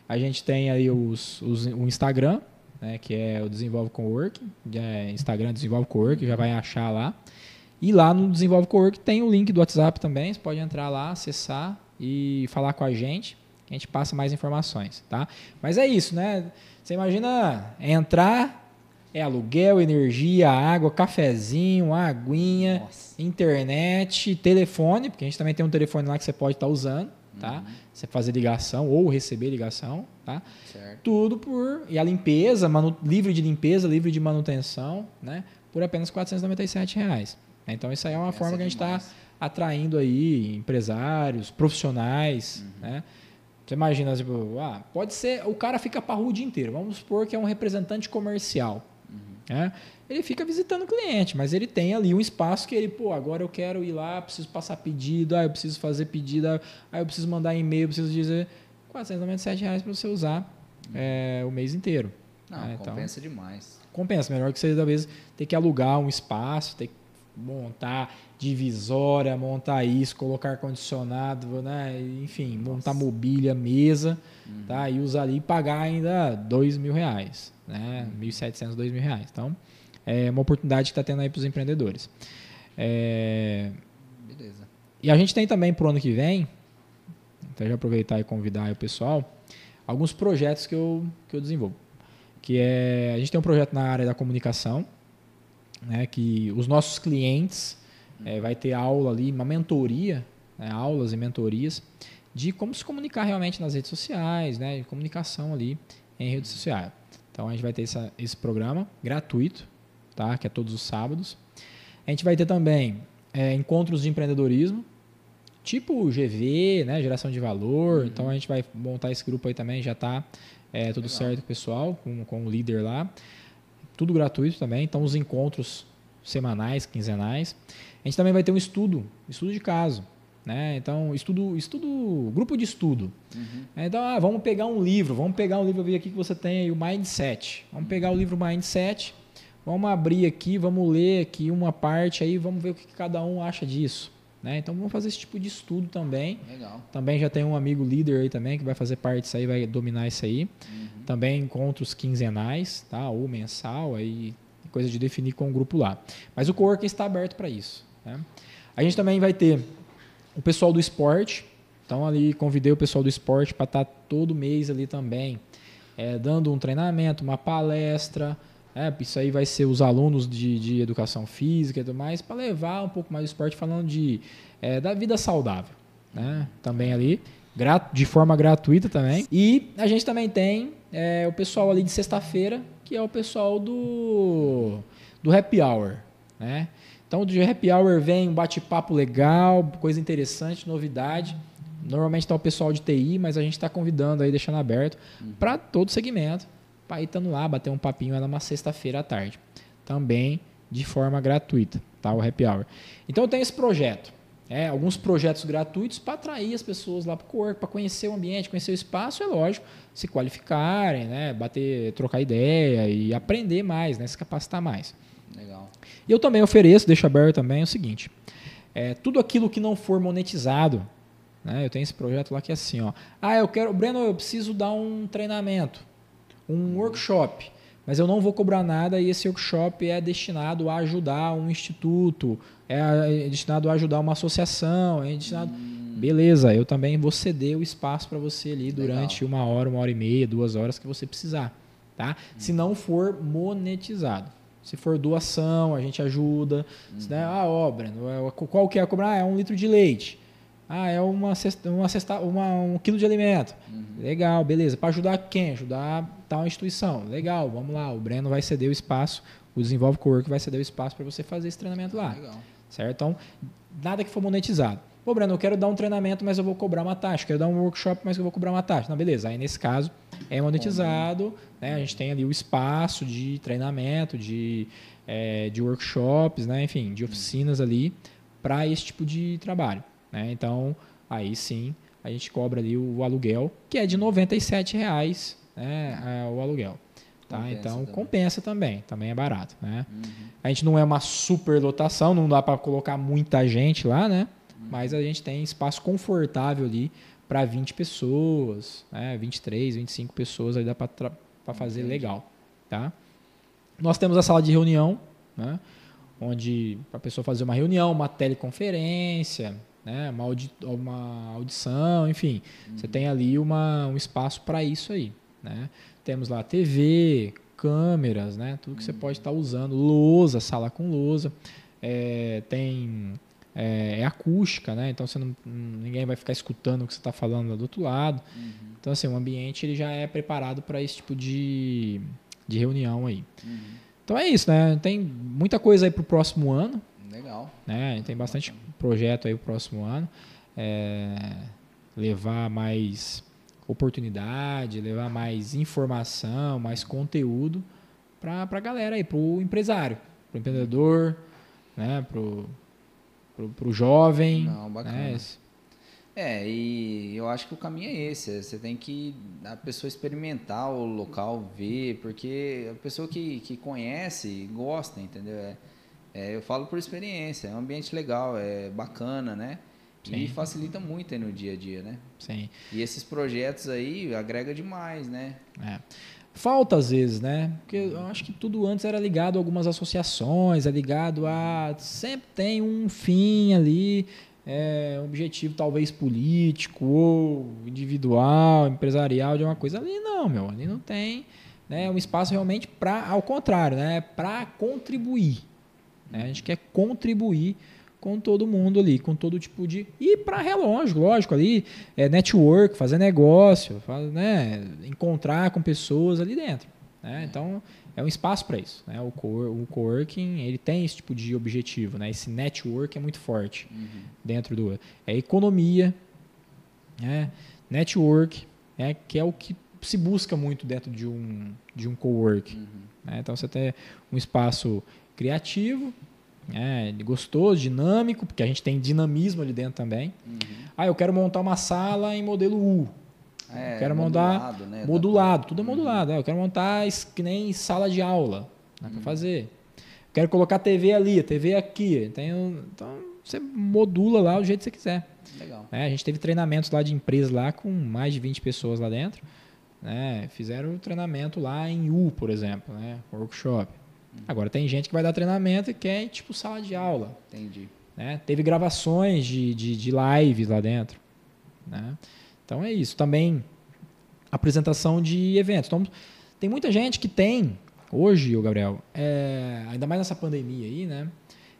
A gente tem aí os, os, o Instagram, né, que é o Desenvolve Coworking, é Instagram Desenvolve Coworking, já vai achar lá. E lá no Desenvolve Coworking tem o link do WhatsApp também, você pode entrar lá, acessar e falar com a gente, a gente passa mais informações, tá? Mas é isso, né? Você imagina entrar, é aluguel, energia, água, cafezinho, aguinha, Nossa. internet, telefone, porque a gente também tem um telefone lá que você pode estar tá usando, tá? Uhum. Você fazer ligação ou receber ligação, tá? Certo. Tudo por e a limpeza, manu, livre de limpeza, livre de manutenção, né? Por apenas 497 reais. Então isso aí é uma Essa forma é que a gente está atraindo aí empresários, profissionais, uhum. né? Você imagina, tipo, ah, pode ser, o cara fica parrudo o dia inteiro. Vamos supor que é um representante comercial. Uhum. Né? Ele fica visitando o cliente, mas ele tem ali um espaço que ele, pô, agora eu quero ir lá, preciso passar pedido, ah, eu preciso fazer pedido, ah, eu preciso mandar e-mail, preciso dizer 497 reais para você usar uhum. é, o mês inteiro. Não, é, compensa então, demais. Compensa, melhor que você, talvez, ter que alugar um espaço, ter que montar divisória, montar isso, colocar ar-condicionado, né? enfim, Nossa. montar mobília, mesa, uhum. tá? e usar ali e pagar ainda dois mil reais, né? Uhum. 1.700, dois mil reais. Então, é uma oportunidade que está tendo aí para os empreendedores. É... Beleza. E a gente tem também para o ano que vem, então já aproveitar e convidar o pessoal, alguns projetos que eu, que eu desenvolvo. Que é, a gente tem um projeto na área da comunicação, né, que os nossos clientes é, vai ter aula ali, uma mentoria, né, aulas e mentorias de como se comunicar realmente nas redes sociais, né, de comunicação ali em redes sociais. Então a gente vai ter essa, esse programa gratuito, tá, que é todos os sábados. A gente vai ter também é, encontros de empreendedorismo, tipo GV, né, geração de valor. Uhum. Então a gente vai montar esse grupo aí também, já está é, tudo Legal. certo, pessoal, com, com o líder lá. Tudo gratuito também. Então, os encontros semanais, quinzenais. A gente também vai ter um estudo, estudo de caso. Né? Então, estudo, estudo, grupo de estudo. Uhum. Então, ah, vamos pegar um livro, vamos pegar um livro, eu vi aqui que você tem aí o Mindset. Vamos pegar o livro Mindset, vamos abrir aqui, vamos ler aqui uma parte aí, vamos ver o que cada um acha disso. Né? Então vamos fazer esse tipo de estudo também. Legal. Também já tem um amigo líder aí também que vai fazer parte disso aí, vai dominar isso aí. Uhum. Também encontros quinzenais, tá? Ou mensal, aí coisa de definir com o grupo lá. Mas o coworking está aberto para isso. Né? A gente também vai ter o pessoal do esporte. Então ali convidei o pessoal do esporte para estar tá todo mês ali também, é, dando um treinamento, uma palestra. É, isso aí vai ser os alunos de, de educação física e tudo mais, para levar um pouco mais do esporte, falando de, é, da vida saudável. Né? Também ali, de forma gratuita também. E a gente também tem é, o pessoal ali de sexta-feira, que é o pessoal do, do happy hour. Né? Então, do happy hour vem um bate-papo legal, coisa interessante, novidade. Normalmente está o pessoal de TI, mas a gente está convidando aí, deixando aberto para todo segmento, para lá, bater um papinho numa sexta-feira à tarde. Também de forma gratuita, tá? O happy hour. Então eu tenho esse projeto. É, alguns projetos gratuitos para atrair as pessoas lá para o corpo, para conhecer o ambiente, conhecer o espaço, é lógico, se qualificarem, né, bater, trocar ideia e aprender mais, né, se capacitar mais. Legal. E eu também ofereço, deixo aberto também o seguinte: é, tudo aquilo que não for monetizado, né, eu tenho esse projeto lá que é assim, ó. Ah, eu quero, Breno, eu preciso dar um treinamento, um workshop mas eu não vou cobrar nada e esse workshop é destinado a ajudar um instituto, é destinado a ajudar uma associação, é destinado. Hum. Beleza, eu também vou ceder o espaço para você ali durante Legal. uma hora, uma hora e meia, duas horas que você precisar. Tá? Hum. Se não for monetizado. Se for doação, a gente ajuda. Hum. Se der, ah, obra, qual que é cobrar? Ah, é um litro de leite. Ah, é uma cesta, uma cesta, uma, um quilo de alimento. Uhum. Legal, beleza. Para ajudar quem? Ajudar tal instituição. Legal, vamos lá. O Breno vai ceder o espaço, o Desenvolve Cowork vai ceder o espaço para você fazer esse treinamento lá. Legal. Certo? Então, nada que for monetizado. Pô, Breno, eu quero dar um treinamento, mas eu vou cobrar uma taxa. Quero dar um workshop, mas eu vou cobrar uma taxa. Não, beleza. Aí, nesse caso, é monetizado. Né? A gente tem ali o espaço de treinamento, de, é, de workshops, né? enfim, de oficinas ali para esse tipo de trabalho. Né? Então, aí sim, a gente cobra ali o aluguel, que é de 97 reais, né, é, o aluguel. Tá? Compensa então também. compensa também, também é barato. Né? Uhum. A gente não é uma super lotação, não dá para colocar muita gente lá, né? Uhum. mas a gente tem espaço confortável ali para 20 pessoas, né? 23, 25 pessoas, aí dá para fazer Entendi. legal. Tá? Nós temos a sala de reunião, né? onde a pessoa fazer uma reunião, uma teleconferência, né? uma, audi uma audição, enfim. Uhum. Você tem ali uma, um espaço para isso aí. Né? Temos lá TV, câmeras, né? tudo que uhum. você pode estar tá usando, lousa, sala com lousa. É, tem é, é, acústica, né? então você não, ninguém vai ficar escutando o que você está falando do outro lado. Uhum. Então, assim, o ambiente ele já é preparado para esse tipo de, de reunião aí. Uhum. Então é isso, né? Tem muita coisa aí para o próximo ano. Legal. Né? Tem bastante projeto aí o próximo ano. É, levar mais oportunidade, levar mais informação, mais conteúdo para a galera aí, para o empresário, para o empreendedor, né? para o jovem. Não, bacana. Né? É, e eu acho que o caminho é esse. Você tem que a pessoa experimentar o local, ver, porque a pessoa que, que conhece gosta, entendeu? É, é, eu falo por experiência, é um ambiente legal, é bacana, né? Sim. E facilita muito aí no dia a dia, né? Sim. E esses projetos aí agrega demais, né? É. Falta às vezes, né? Porque eu acho que tudo antes era ligado a algumas associações, é ligado a. Sempre tem um fim ali, é, um objetivo talvez político ou individual, empresarial de uma coisa. Ali não, meu. Ali não tem. Né, um espaço realmente para, ao contrário, né, para contribuir. Né? A gente quer contribuir com todo mundo ali, com todo tipo de. E para relógio, lógico, ali, é network, fazer negócio, né? encontrar com pessoas ali dentro. Né? Então, é um espaço para isso. Né? O, co o coworking ele tem esse tipo de objetivo, né? esse network é muito forte uhum. dentro do. É economia, né? network, né? que é o que se busca muito dentro de um, de um coworking. Uhum. Né? Então, você tem um espaço criativo, é, gostoso, dinâmico, porque a gente tem dinamismo ali dentro também. Uhum. Ah, eu quero montar uma sala em modelo U. É, quero montar modulado, né? modulado tudo é uhum. modulado. É, eu quero montar que nem sala de aula né, uhum. para fazer. Quero colocar TV ali, TV aqui. Tenho, então você modula lá do jeito que você quiser. Legal. É, a gente teve treinamentos lá de empresa lá com mais de 20 pessoas lá dentro. Né? Fizeram treinamento lá em U, por exemplo, né? workshop. Agora tem gente que vai dar treinamento e quer tipo sala de aula. Entendi. Né? Teve gravações de, de, de lives lá dentro. Né? Então é isso. Também apresentação de eventos. Então, tem muita gente que tem, hoje, o Gabriel, é, ainda mais nessa pandemia aí, né?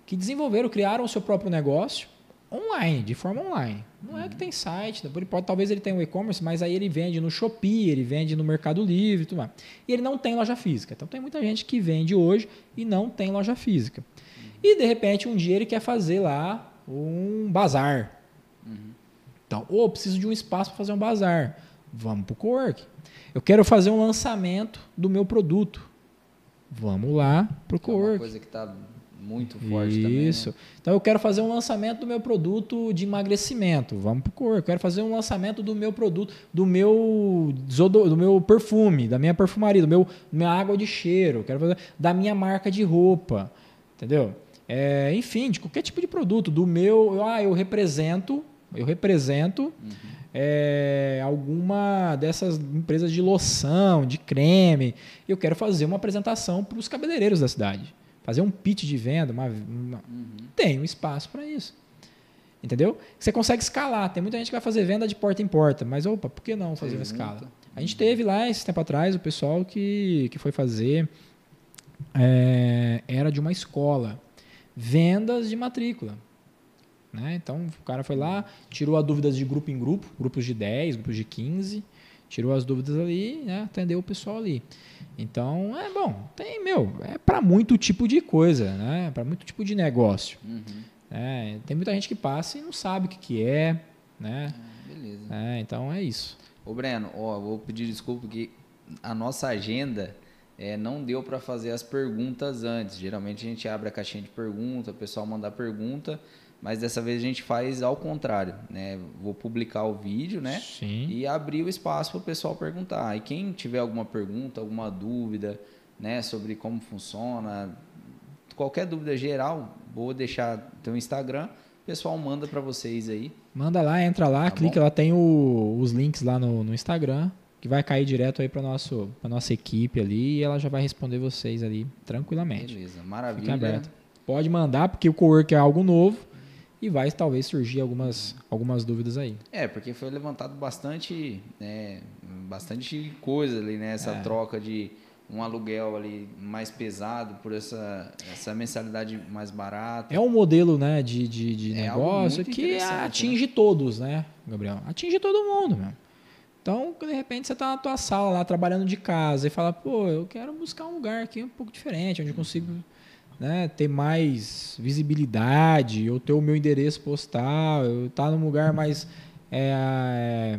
Que desenvolveram, criaram o seu próprio negócio online, de forma online. Não é que tem site, pode, talvez ele tenha um e-commerce, mas aí ele vende no Shopee, ele vende no Mercado Livre e tudo mais. E ele não tem loja física. Então tem muita gente que vende hoje e não tem loja física. E de repente um dia ele quer fazer lá um bazar. Então, ou preciso de um espaço para fazer um bazar. Vamos para o cowork. Eu quero fazer um lançamento do meu produto. Vamos lá para o Que é uma cowork. coisa que está muito forte também. Isso. Né? Então eu quero fazer um lançamento do meu produto de emagrecimento. Vamos pro cor. Eu quero fazer um lançamento do meu produto, do meu do meu perfume, da minha perfumaria, do meu minha água de cheiro. Eu quero fazer da minha marca de roupa, entendeu? É, enfim, de qualquer tipo de produto. Do meu, ah, eu represento, eu represento é, alguma dessas empresas de loção, de creme. Eu quero fazer uma apresentação para os cabeleireiros da cidade. Fazer um pitch de venda, uma, uma- tem um espaço para isso. Entendeu? Você consegue escalar. Tem muita gente que vai fazer venda de porta em porta, mas opa, por que não fazer uma escala? A gente teve lá esse tempo atrás o pessoal que, que foi fazer é, era de uma escola vendas de matrícula. Né? Então o cara foi lá, tirou as dúvidas de grupo em grupo, grupos de 10, grupos de 15, tirou as dúvidas ali, né? atendeu o pessoal ali. Então, é bom, tem, meu, é para muito tipo de coisa, né? Para muito tipo de negócio. Uhum. né? Tem muita gente que passa e não sabe o que, que é, né? Beleza. É, então é isso. Ô Breno, ó, vou pedir desculpa porque a nossa agenda é, não deu para fazer as perguntas antes. Geralmente a gente abre a caixinha de pergunta, o pessoal manda a pergunta, mas dessa vez a gente faz ao contrário, né? Vou publicar o vídeo, né? Sim. E abrir o espaço para o pessoal perguntar. E quem tiver alguma pergunta, alguma dúvida, né, sobre como funciona, qualquer dúvida geral, vou deixar teu Instagram, o pessoal manda para vocês aí. Manda lá, entra lá, Tá clica bom? lá, tem o- os links lá no, no Instagram, que vai cair direto aí para nosso pra nossa equipe ali e ela já vai responder vocês ali tranquilamente. Beleza, maravilha. aberto. Pode mandar, porque o cowork é algo novo e vai talvez surgir algumas, algumas dúvidas aí. É, porque foi levantado bastante, né, bastante coisa ali, né? Essa É. troca de um aluguel ali mais pesado por essa, essa mensalidade mais barata. É um modelo né, de, de, de É negócio que interessante, atinge todos, né, Gabriel? Atinge todo mundo, meu. Então, de repente, você está na tua sala lá, trabalhando de casa, e fala, pô, eu quero buscar um lugar aqui um pouco diferente, onde eu consigo né, ter mais visibilidade, eu ter o meu endereço postal, eu estar num lugar mais, é,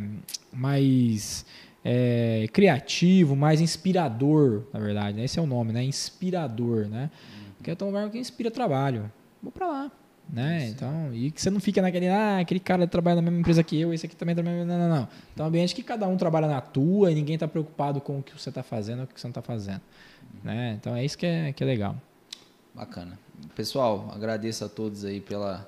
mais é, criativo, mais inspirador, na verdade. Né? Esse é o nome, né? Inspirador, né? Quer ter um lugar que inspira trabalho. Vou pra lá. Né? Então, e que você não fica naquele, ah, aquele cara trabalha na mesma empresa que eu, esse aqui também trabalha. Não, não, não. Então, é um ambiente que cada um trabalha na tua e ninguém está preocupado com o que você está fazendo ou o que você não está fazendo. Né? Então, é isso que é, que é legal. Bacana. Pessoal, agradeço a todos aí pela,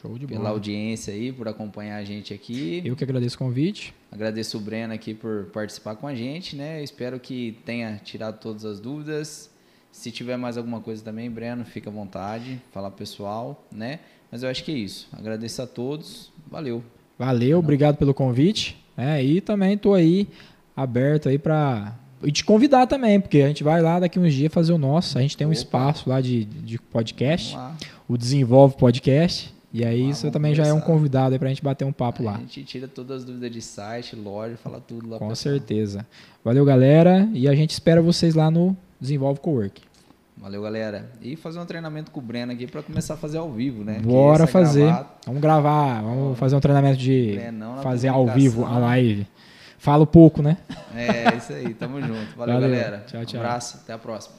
pela bola. audiência aí, por acompanhar a gente aqui. Eu que agradeço o convite. Agradeço o Breno aqui por participar com a gente, né? Espero que tenha tirado todas as dúvidas. Se tiver mais alguma coisa também, Breno, fica à vontade, fala pro pessoal, né? Mas eu acho que é isso. Agradeço a todos. Valeu. Valeu, obrigado pelo convite. né? e também estou aí aberto aí para e te convidar também, porque a gente vai lá daqui uns dias fazer o nosso. A gente tem um Opa. espaço lá de, de podcast, lá. o Desenvolve Podcast. E aí Vamos você lá, também já é um convidado aí pra gente bater um papo A lá. gente tira todas as dúvidas de site, loja, fala tudo lá Com certeza. Valeu, galera. E a gente espera vocês lá no Desenvolve Cowork. Valeu, galera. E fazer um treinamento com o Breno aqui para começar a fazer ao vivo, né? Bora fazer. Vamos gravar, vamos fazer um treinamento de fazer ao vivo a live. Falo pouco, né? É, isso aí. Tamo junto. Valeu, Valeu. galera. Tchau, tchau. Um abraço. Até a próxima.